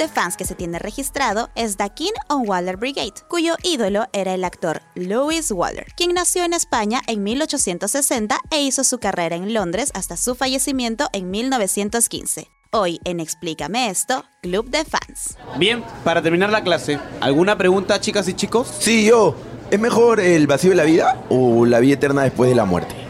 De fans que se tiene registrado es The King on Waller Brigade, cuyo ídolo era el actor Louis Waller, quien nació en España en 1860 e hizo su carrera en Londres hasta su fallecimiento en 1915. Hoy en Explícame esto, Club de Fans. Bien, para terminar la clase, ¿alguna pregunta, chicas y chicos? Sí, yo. ¿Es mejor el vacío de la vida o la vida eterna después de la muerte?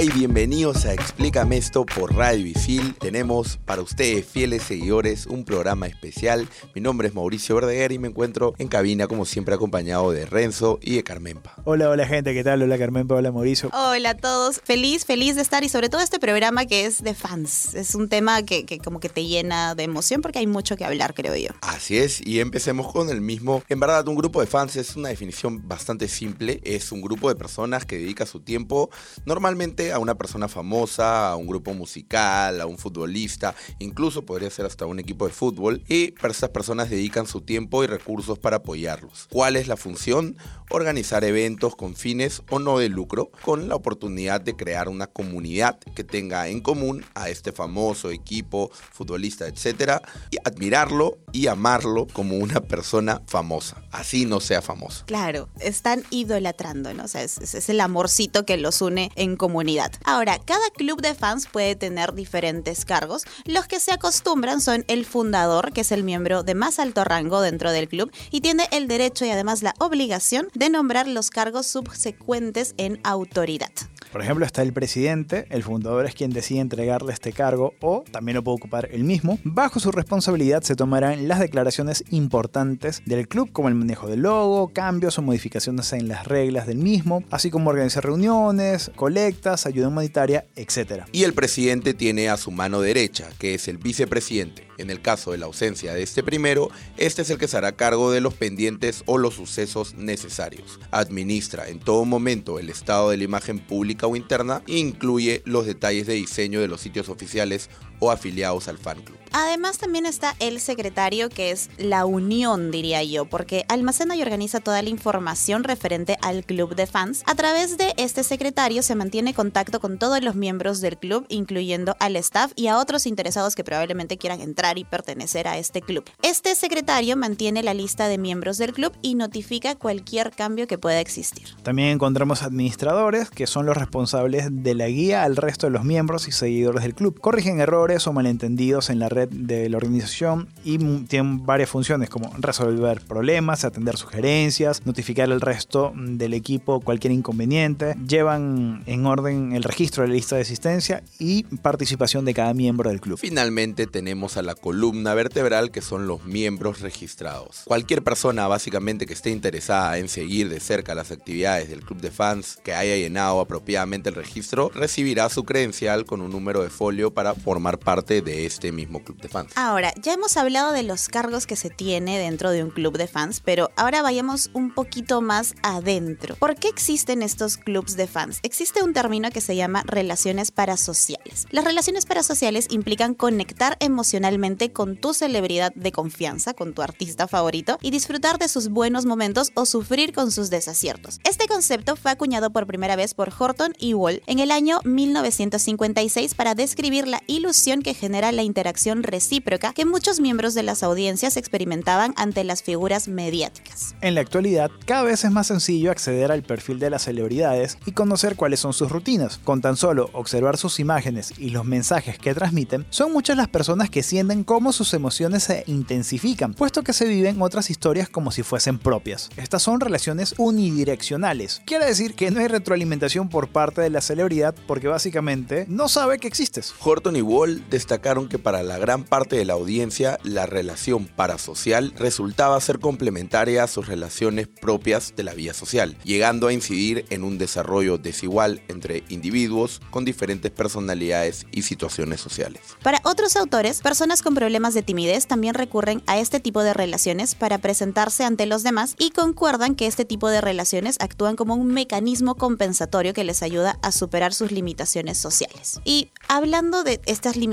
Y bienvenidos a Explícame esto por Radio Isil. Tenemos para ustedes, fieles seguidores, un programa especial. Mi nombre es Mauricio Verdeguer y me encuentro en cabina, como siempre, acompañado de Renzo y de Carmenpa. Hola, hola gente, ¿qué tal? Hola Carmen, hola Mauricio. Hola a todos, feliz, feliz de estar y sobre todo este programa que es de fans. Es un tema que, que como que te llena de emoción porque hay mucho que hablar, creo yo. Así es, y empecemos con el mismo. En verdad, un grupo de fans es una definición bastante simple. Es un grupo de personas que dedica su tiempo normalmente a una persona famosa, a un grupo musical, a un futbolista, incluso podría ser hasta un equipo de fútbol, y estas personas dedican su tiempo y recursos para apoyarlos. ¿Cuál es la función? Organizar eventos con fines o no de lucro, con la oportunidad de crear una comunidad que tenga en común a este famoso equipo, futbolista, etcétera, y admirarlo y amarlo como una persona famosa, así no sea famoso. Claro, están idolatrando, ¿no? O sea, es, es el amorcito que los une en comunidad. Ahora, cada club de fans puede tener diferentes cargos. Los que se acostumbran son el fundador, que es el miembro de más alto rango dentro del club, y tiene el derecho y además la obligación de nombrar los cargos subsecuentes en autoridad. Por ejemplo, está el presidente, el fundador es quien decide entregarle este cargo o también lo puede ocupar él mismo. Bajo su responsabilidad se tomarán las declaraciones importantes del club, como el manejo del logo, cambios o modificaciones en las reglas del mismo, así como organizar reuniones, colectas, ayuda humanitaria, etc. Y el presidente tiene a su mano derecha, que es el vicepresidente. En el caso de la ausencia de este primero, este es el que se hará cargo de los pendientes o los sucesos necesarios. Administra en todo momento el estado de la imagen pública o interna e incluye los detalles de diseño de los sitios oficiales o afiliados al fan club. Además también está el secretario que es la unión diría yo, porque almacena y organiza toda la información referente al club de fans. A través de este secretario se mantiene contacto con todos los miembros del club, incluyendo al staff y a otros interesados que probablemente quieran entrar y pertenecer a este club. Este secretario mantiene la lista de miembros del club y notifica cualquier cambio que pueda existir. También encontramos administradores, que son los responsables de la guía al resto de los miembros y seguidores del club. Corrigen errores o malentendidos en la red de la organización y tienen varias funciones como resolver problemas, atender sugerencias, notificar al resto del equipo cualquier inconveniente, llevan en orden el registro de la lista de asistencia y participación de cada miembro del club. Finalmente tenemos a la columna vertebral que son los miembros registrados. Cualquier persona básicamente que esté interesada en seguir de cerca las actividades del club de fans que haya llenado apropiadamente el registro recibirá su credencial con un número de folio para formar parte de este mismo club de fans. Ahora, ya hemos hablado de los cargos que se tiene dentro de un club de fans, pero ahora vayamos un poquito más adentro. ¿Por qué existen estos clubs de fans? Existe un término que se llama relaciones parasociales. Las relaciones parasociales implican conectar emocionalmente con tu celebridad de confianza, con tu artista favorito, y disfrutar de sus buenos momentos o sufrir con sus desaciertos. Este concepto fue acuñado por primera vez por Horton y Wall en el año 1956 para describir la ilusión que genera la interacción recíproca que muchos miembros de las audiencias experimentaban ante las figuras mediáticas. En la actualidad, cada vez es más sencillo acceder al perfil de las celebridades y conocer cuáles son sus rutinas. Con tan solo observar sus imágenes y los mensajes que transmiten, son muchas las personas que sienten cómo sus emociones se intensifican, puesto que se viven otras historias como si fuesen propias. Estas son relaciones unidireccionales. Quiere decir que no hay retroalimentación por parte de la celebridad porque básicamente no sabe que existes. Horton y Wall destacaron que para la gran parte de la audiencia, la relación parasocial resultaba ser complementaria a sus relaciones propias de la vida social, llegando a incidir en un desarrollo desigual entre individuos con diferentes personalidades y situaciones sociales. Para otros autores, personas con problemas de timidez también recurren a este tipo de relaciones para presentarse ante los demás y concuerdan que este tipo de relaciones actúan como un mecanismo compensatorio que les ayuda a superar sus limitaciones sociales. Y hablando de estas limitaciones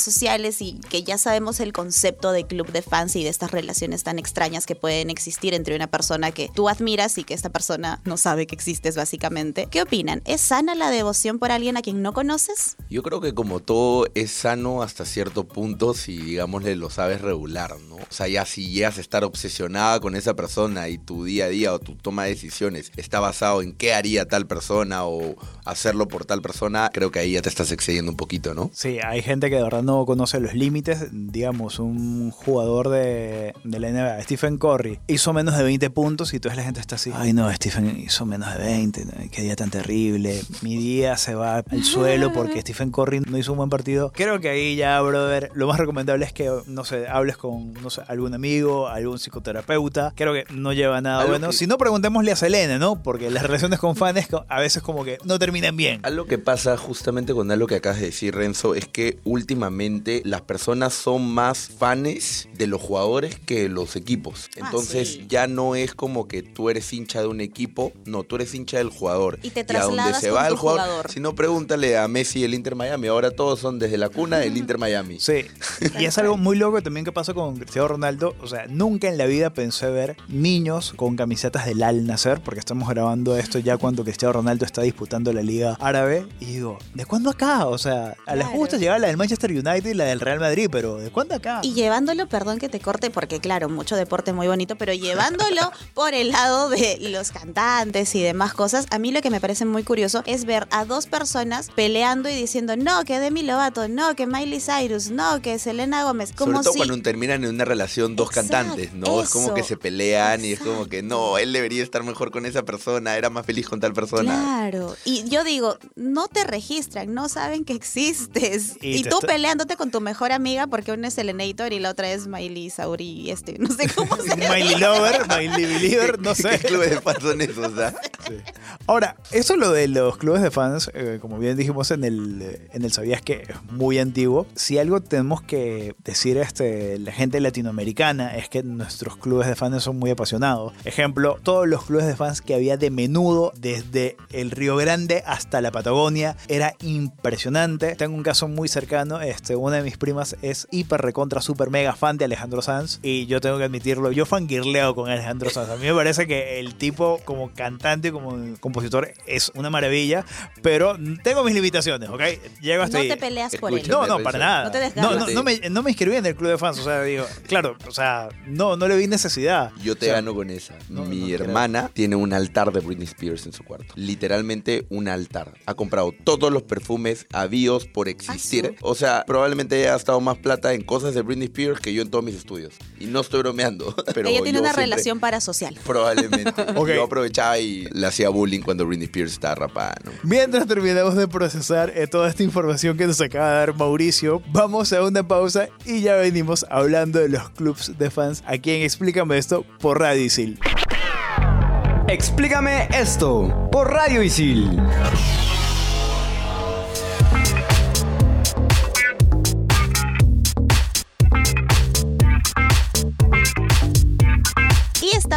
sociales y que ya sabemos el concepto de club de fans y de estas relaciones tan extrañas que pueden existir entre una persona que tú admiras y que esta persona no sabe que existes básicamente, ¿qué opinan? ¿Es sana la devoción por alguien a quien no conoces? Yo creo que como todo es sano hasta cierto punto si digámosle lo sabes regular, ¿no? O sea, ya si llegas a estar obsesionada con esa persona y tu día a día o tu toma de decisiones está basado en qué haría tal persona o hacerlo por tal persona, creo que ahí ya te estás excediendo un poquito, ¿no? Sí, hay gente que de verdad no conoce los límites. Digamos, un jugador de, de la NBA, Stephen Curry, hizo menos de 20 puntos y toda la gente está así. Ay, no, Stephen hizo menos de 20. Qué día tan terrible. Mi día se va al suelo porque Stephen Curry no hizo un buen partido. Creo que ahí ya, brother, lo más recomendable es que, no sé, hables con, no sé, algún amigo, algún psicoterapeuta. Creo que no lleva nada Algo bueno. que- Si no, preguntémosle a Selene, ¿no? Porque las relaciones con fans a veces como que no terminan bien. Algo que pasa justamente con algo que acabas de decir, Renzo, es que últimamente las personas son más fans de los jugadores que de los equipos. Ah, Entonces sí. ya no es como que tú eres hincha de un equipo, no, tú eres hincha del jugador. Y te a donde trasladas se con va el jugador, jugador. si no pregúntale a Messi el Inter Miami, ahora todos son desde la cuna del Inter Miami. Sí, y es algo muy loco también que pasa con Cristiano Ronaldo. O sea, nunca en la vida pensé ver niños con camisetas del Al Nacer, porque estamos grabando esto ya cuando Cristiano Ronaldo está disputando la Liga Árabe. Y digo, ¿de cuándo acá? O sea, a les Claro. gusta llevar la del Manchester United y la del Real Madrid, pero ¿de cuándo acá? Y llevándolo, perdón que te corte, porque claro, mucho deporte muy bonito, pero llevándolo por el lado de los cantantes y demás cosas, a mí lo que me parece muy curioso es ver a dos personas peleando y diciendo, no, que Demi Lovato, no, que Miley Cyrus, no, que Selena Gómez. Como Sobre todo si... cuando terminan en una relación dos Exacto, cantantes, ¿no? Es como que se pelean y es como que no, él debería estar mejor con esa persona, era más feliz con tal persona. Claro, y yo digo, no te registran, no saben que existes. Y Y, tú peleándote con tu mejor amiga porque una es Elenator y la otra es Miley Sauri, este, no sé cómo se llama. Miley Lover, Miley Believer, no sé. ¿Qué clubes de fans son esos? ah? Ahora, eso lo de los clubes de fans, eh, como bien dijimos en el, en el Sabías que es muy antiguo. Si algo tenemos que decir este, la gente latinoamericana es que nuestros clubes de fans son muy apasionados. Ejemplo, todos los clubes de fans que había de menudo desde el Río Grande hasta la Patagonia era impresionante. Tengo un caso muy cercano, este, una de mis primas es hiper recontra super mega fan de Alejandro Sanz y yo tengo que admitirlo, yo fangirleo con Alejandro Sanz. A mí me parece que el tipo como cantante, como compositor es una maravilla, pero tengo mis limitaciones, ¿ok? Llego hasta No ahí. te peleas por él. No, no, para nada. No te desgarras. no, no, no me, no me inscribí en el club de fans, o sea, digo, claro, o sea, no, no le vi necesidad. Yo te O sea, gano con esa. no, Mi creo. hermana tiene un altar de Britney Spears en su cuarto. Literalmente un altar. Ha comprado todos los perfumes habidos por existir. O sea, probablemente haya gastado más plata en cosas de Britney Spears que yo en todos mis estudios. Y no estoy bromeando. Pero Ella tiene una siempre- relación parasocial. Probablemente. Ok. Yo aprovechaba y le hacía bullying cuando Britney Spears estaba rapada. ¿no? Mientras terminamos de procesar eh, toda esta información que nos acaba de dar Mauricio, vamos a una pausa y ya venimos hablando de los clubs de fans aquí en Explícame esto por Radio Isil. Explícame esto por Radio Isil.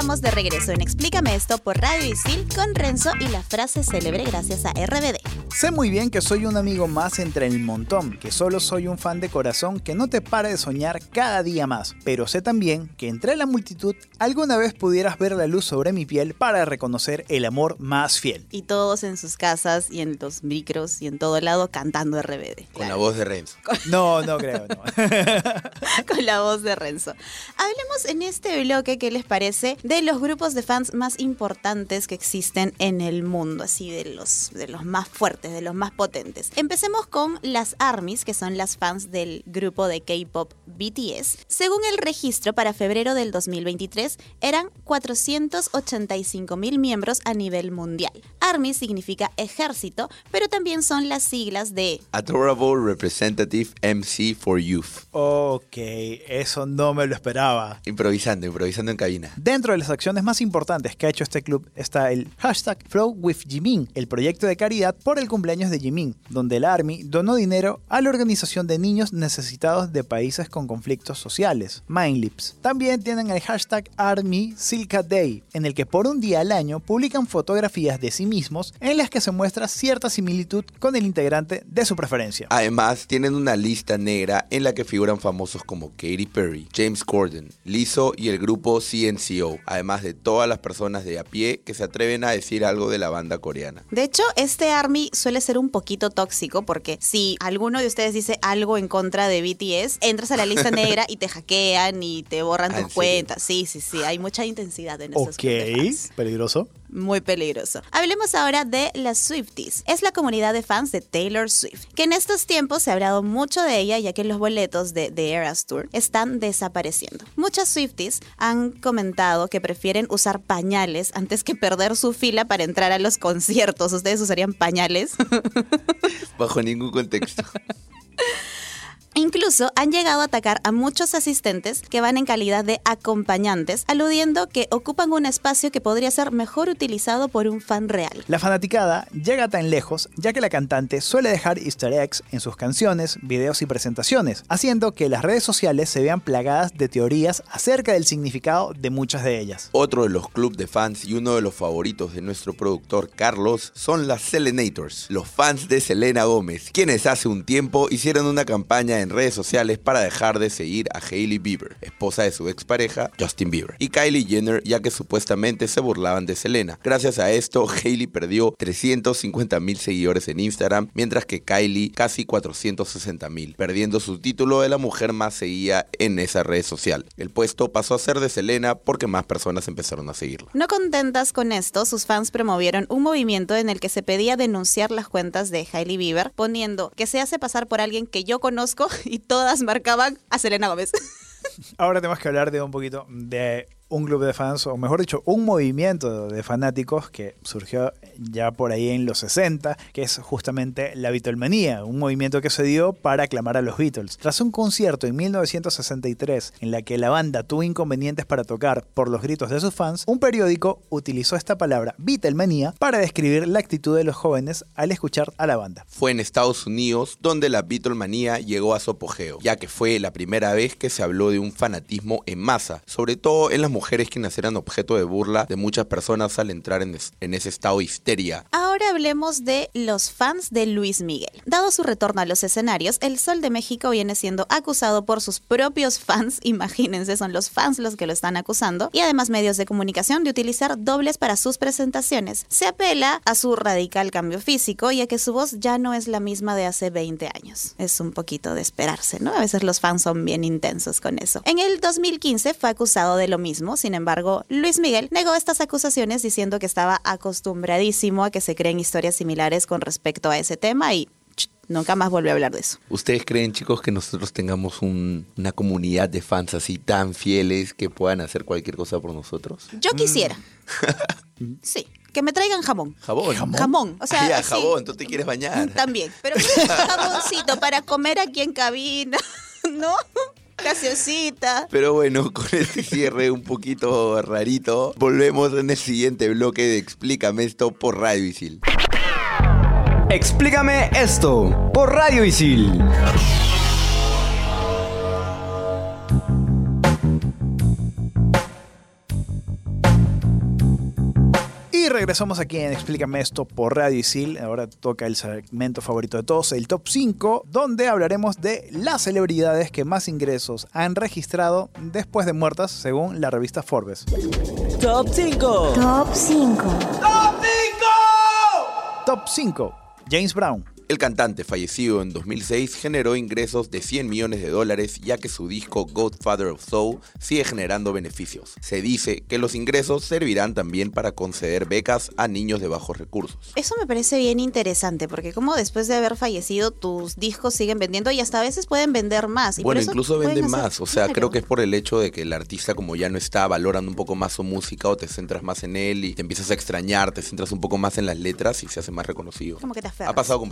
De regreso en Explícame esto por Radio Isil con Renzo y la frase célebre gracias a RBD. Sé muy bien que soy un amigo más entre el montón, que solo soy un fan de corazón que no te para de soñar cada día más, pero sé también que entre la multitud alguna vez pudieras ver la luz sobre mi piel para reconocer el amor más fiel. Y todos en sus casas y en los micros y en todo lado cantando RBD. Con la voz de Renzo. No, no creo, no. con la voz de Renzo. Hablemos en este bloque, ¿qué les parece? De los grupos de fans más importantes que existen en el mundo, así de los, de los más fuertes, de los más potentes. Empecemos con las ARMYs, que son las fans del grupo de K-pop BTS. Según el registro para febrero del 2023, eran 485 mil miembros a nivel mundial. ARMY significa ejército, pero también son las siglas de Adorable Representative MC for Youth. Ok, eso no me lo esperaba. Improvisando, improvisando en cabina. Dentro de las acciones más importantes que ha hecho este club está el hashtag Flow with Jimin, el proyecto de caridad por el cumpleaños de Jimin, donde el Army donó dinero a la organización de niños necesitados de países con conflictos sociales, Mindlips. También tienen el hashtag Army Silka Day, en el que por un día al año publican fotografías de sí mismos en las que se muestra cierta similitud con el integrante de su preferencia. Además, tienen una lista negra en la que figuran famosos como Katy Perry, James Corden, Lizzo y el grupo CNCO, además de todas las personas de a pie que se atreven a decir algo de la banda coreana. De hecho, este ARMY suele ser un poquito tóxico porque si alguno de ustedes dice algo en contra de BTS, entras a la lista negra y te hackean y te borran Ah, ¿en tus serio? cuentas. Sí, sí, sí, hay mucha intensidad en estos Ok, peligroso. Muy peligroso. Hablemos ahora de las Swifties. Es la comunidad de fans de Taylor Swift, que en estos tiempos se ha hablado mucho de ella ya que los boletos de The Eras Tour están desapareciendo. Muchas Swifties han comentado que prefieren usar pañales antes que perder su fila para entrar a los conciertos. ¿Ustedes usarían pañales? Bajo ningún contexto. Incluso han llegado a atacar a muchos asistentes que van en calidad de acompañantes, aludiendo que ocupan un espacio que podría ser mejor utilizado por un fan real. La fanaticada llega tan lejos ya que la cantante suele dejar easter eggs en sus canciones, videos y presentaciones, haciendo que las redes sociales se vean plagadas de teorías acerca del significado de muchas de ellas. Otro de los clubes de fans y uno de los favoritos de nuestro productor Carlos son las Selenators, los fans de Selena Gómez, quienes hace un tiempo hicieron una campaña en redes sociales para dejar de seguir a Hailey Bieber, esposa de su expareja Justin Bieber, y Kylie Jenner ya que supuestamente se burlaban de Selena. Gracias a esto, Hailey perdió 350 mil seguidores en Instagram, mientras que Kylie casi 460 mil, perdiendo su título de la mujer más seguida en esa red social. El puesto pasó a ser de Selena porque más personas empezaron a seguirla. No contentas con esto, sus fans promovieron un movimiento en el que se pedía denunciar las cuentas de Hailey Bieber, poniendo que se hace pasar por alguien que yo conozco y todas marcaban a Selena Gómez. Ahora tenemos que hablar de un poquito de un club de fans, o mejor dicho, un movimiento de fanáticos que surgió ya por ahí en los 60, que es justamente la Beatlemanía, un movimiento que se dio para aclamar a los Beatles. Tras un concierto en 1963 en la que la banda tuvo inconvenientes para tocar por los gritos de sus fans, un periódico utilizó esta palabra Beatlemanía para describir la actitud de los jóvenes al escuchar a la banda. Fue en Estados Unidos donde la Beatlemanía llegó a su apogeo, ya que fue la primera vez que se habló de un fanatismo en masa, sobre todo en las mujeres quienes eran objeto de burla de muchas personas al entrar en, en ese estado de histeria. Ahora hablemos de los fans de Luis Miguel. Dado su retorno a los escenarios, el Sol de México viene siendo acusado por sus propios fans, imagínense, son los fans los que lo están acusando, y además medios de comunicación de utilizar dobles para sus presentaciones. Se apela a su radical cambio físico y a que su voz ya no es la misma de hace 20 años. Es un poquito de esperarse, ¿no? A veces los fans son bien intensos con eso. En el 2015 fue acusado de lo mismo, sin embargo, Luis Miguel negó estas acusaciones diciendo que estaba acostumbradísimo a que se creen historias similares con respecto a ese tema y ch, nunca más volvió a hablar de eso. ¿Ustedes creen, chicos, que nosotros tengamos un- una comunidad de fans así tan fieles que puedan hacer cualquier cosa por nosotros? Yo quisiera. Sí, que me traigan jamón. Jabón. Jamón. O sea, Ah, ya, jabón, tú te quieres bañar. También. Pero jamoncito para comer aquí en cabina, ¿no? Pero bueno, con este cierre un poquito rarito, volvemos en el siguiente bloque de Explícame esto por Radio Isil. Explícame esto por Radio Isil. Y regresamos aquí en Explícame esto por Radio Isil. Ahora toca el segmento favorito de todos, el top 5, donde hablaremos de las celebridades que más ingresos han registrado después de muertas, según la revista Forbes. Top 5. Top 5. Top 5. James Brown. El cantante, fallecido en 2006, generó ingresos de 100 millones de dólares ya que su disco Godfather of Soul sigue generando beneficios. Se dice que los ingresos servirán también para conceder becas a niños de bajos recursos. Eso me parece bien interesante porque como después de haber fallecido tus discos siguen vendiendo y hasta a veces pueden vender más. Y bueno, incluso venden hacer- más. O sea, Claro. creo que es por el hecho de que el artista como ya no está valorando un poco más su música o te centras más en él y te empiezas a extrañar, te centras un poco más en las letras y se hace más reconocido. Como que te aferras. Ha pasado con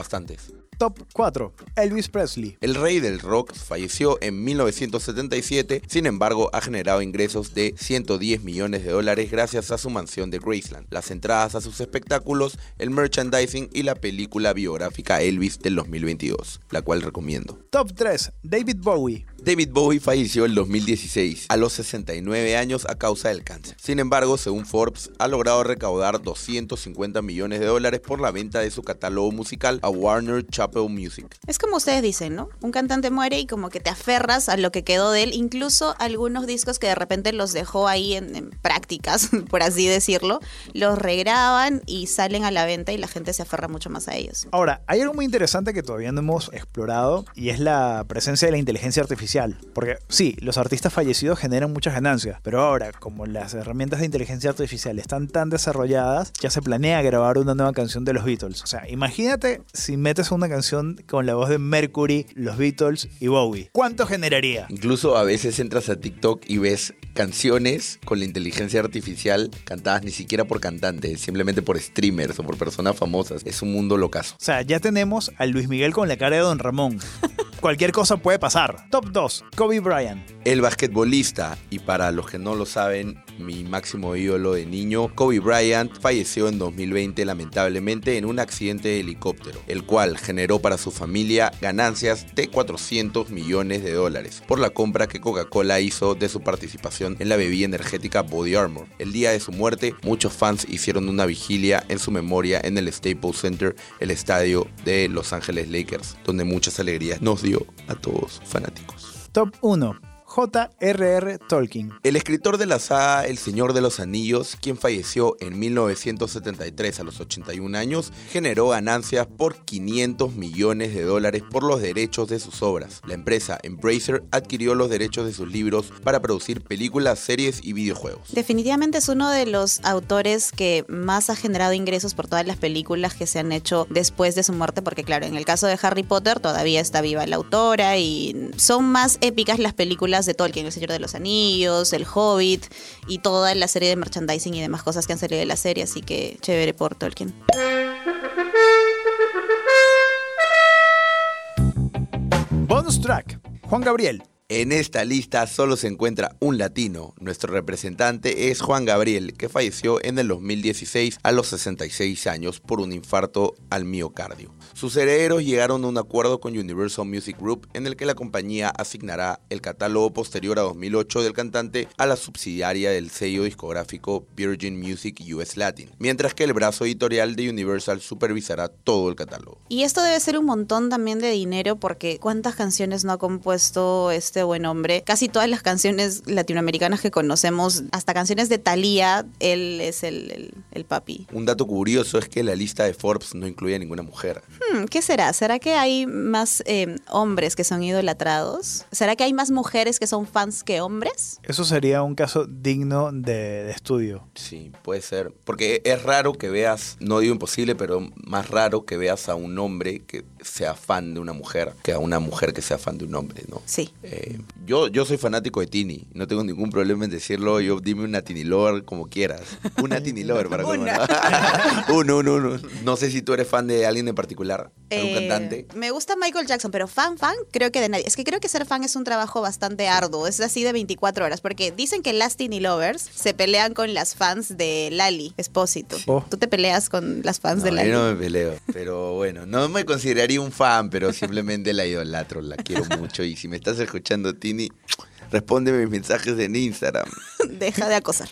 Top 4. Elvis Presley. El rey del rock falleció en 1977, sin embargo ha generado ingresos de 110 millones de dólares gracias a su mansión de Graceland, las entradas a sus espectáculos, el merchandising y la película biográfica Elvis del 2022, la cual recomiendo. Top 3. David Bowie. David Bowie falleció en 2016 a los 69 años a causa del cáncer. Sin embargo, según Forbes, ha logrado recaudar 250 millones de dólares por la venta de su catálogo musical a Warner Chappell Music. Es como ustedes dicen, ¿no? Un cantante muere y como que te aferras a lo que quedó de él, incluso algunos discos que de repente los dejó ahí en, en prácticas, por así decirlo, los regraban y salen a la venta y la gente se aferra mucho más a ellos. Ahora, hay algo muy interesante que todavía no hemos explorado y es la presencia de la inteligencia artificial. Porque sí, los artistas fallecidos generan muchas ganancias, pero ahora, como las herramientas de inteligencia artificial están tan desarrolladas, ya se planea grabar una nueva canción de los Beatles. O sea, imagínate si metes una canción con la voz de Mercury, los Beatles y Bowie. ¿Cuánto generaría? Incluso a veces entras a TikTok y ves canciones con la inteligencia artificial cantadas ni siquiera por cantantes, simplemente por streamers o por personas famosas. Es un mundo locazo. O sea, ya tenemos a Luis Miguel con la cara de Don Ramón. Cualquier cosa puede pasar. Top 2. Kobe Bryant. El basquetbolista, y para los que no lo saben, mi máximo ídolo de niño, Kobe Bryant, falleció en 2020 lamentablemente en un accidente de helicóptero, el cual generó para su familia ganancias de 400 millones de dólares por la compra que Coca-Cola hizo de su participación en la bebida energética Body Armor. El día de su muerte, muchos fans hicieron una vigilia en su memoria en el Staples Center, el estadio de Los Ángeles Lakers, donde muchas alegrías nos dio a todos fanáticos. Top 1. J.R.R. Tolkien. El escritor de la saga El Señor de los Anillos, quien falleció en 1973 a los 81 años, generó ganancias por 500 millones de dólares por los derechos de sus obras. La empresa Embracer adquirió los derechos de sus libros para producir películas, series y videojuegos. Definitivamente es uno de los autores que más ha generado ingresos por todas las películas que se han hecho después de su muerte, porque claro, en el caso de Harry Potter todavía está viva la autora y son más épicas las películas de Tolkien, El Señor de los Anillos, El Hobbit y toda la serie de merchandising y demás cosas que han salido de la serie, así que chévere por Tolkien. Bonus track. Juan Gabriel. En esta lista solo se encuentra un latino. Nuestro representante es Juan Gabriel, que falleció en el 2016 a los 66 años por un infarto al miocardio. Sus herederos llegaron a un acuerdo con Universal Music Group en el que la compañía asignará el catálogo posterior a 2008 del cantante a la subsidiaria del sello discográfico Virgin Music US Latin, mientras que el brazo editorial de Universal supervisará todo el catálogo. Y esto debe ser un montón también de dinero porque ¿cuántas canciones no ha compuesto este buen hombre? Casi todas las canciones latinoamericanas que conocemos, hasta canciones de Thalía, él es el, el- el papi. Un dato curioso es que la lista de Forbes no incluye a ninguna mujer. Hmm, ¿Qué será? ¿Será que hay más eh, hombres que son idolatrados? ¿Será que hay más mujeres que son fans que hombres? Eso sería un caso digno de, de estudio. Sí, puede ser. Porque es raro que veas, no digo imposible, pero más raro que veas a un hombre que sea fan de una mujer que a una mujer que sea fan de un hombre, ¿no? Sí. Eh, yo, yo soy fanático de Tini, no tengo ningún problema en decirlo. Yo dime una Tini Lover como quieras. Una Tini Lover para colmar. uno, uno, uno. No sé si tú eres fan de alguien en particular, algún Eh, cantante. Me gusta Michael Jackson, pero fan, fan, creo que de nadie. Es que creo que ser fan es un trabajo bastante arduo. Es así de 24 horas. Porque dicen que las Tiny Lovers se pelean con las fans de Lali Espósito. Oh. Tú te peleas con las fans de Lali. yo no me peleo, pero bueno, no me consideraría un fan, pero simplemente la idolatro, la quiero mucho. Y si me estás escuchando, Tini, respóndeme mis mensajes en Instagram. Deja de acosar.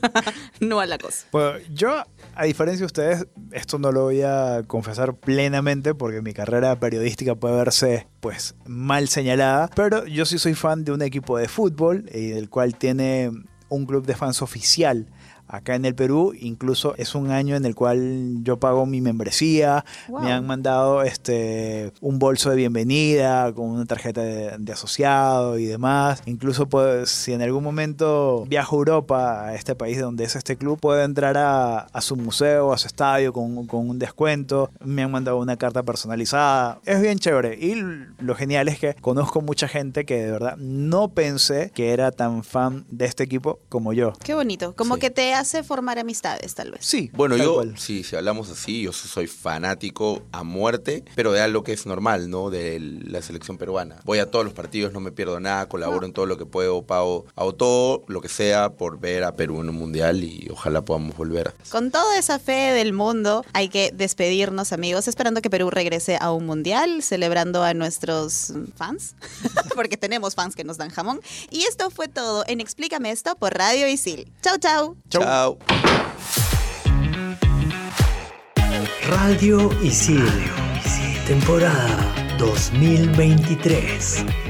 no a la cosa. Bueno, yo, a diferencia de ustedes, esto no lo voy a confesar plenamente porque mi carrera periodística puede verse pues mal señalada, pero yo sí soy fan de un equipo de fútbol y del cual tiene un club de fans oficial acá en el Perú. Incluso es un año en el cual yo pago mi membresía. Wow. Me han mandado este un bolso de bienvenida con una tarjeta de, de asociado y demás. Incluso pues, si en algún momento viajo a Europa, a este país donde es este club, puedo entrar a, a su museo, a su estadio con, con un descuento. Me han mandado una carta personalizada. Es bien chévere. Y lo genial es que conozco mucha gente que de verdad no pensé que era tan fan de este equipo como yo. Qué bonito. Como Sí. que te hace formar amistades, tal vez. Sí, Bueno, tal yo, cual. sí, si hablamos así, yo soy fanático a muerte, pero de algo que es normal, ¿no? De la selección peruana. Voy a todos los partidos, no me pierdo nada, colaboro en todo lo que puedo, pago, hago todo lo que sea por ver a Perú en un mundial y ojalá podamos volver. Con toda esa fe del mundo, hay que despedirnos, amigos, esperando que Perú regrese a un mundial, celebrando a nuestros fans, porque tenemos fans que nos dan jamón. Y esto fue todo en Explícame esto por Radio Isil. Chau, chau. Chao. Radio Isil. Temporada 2023.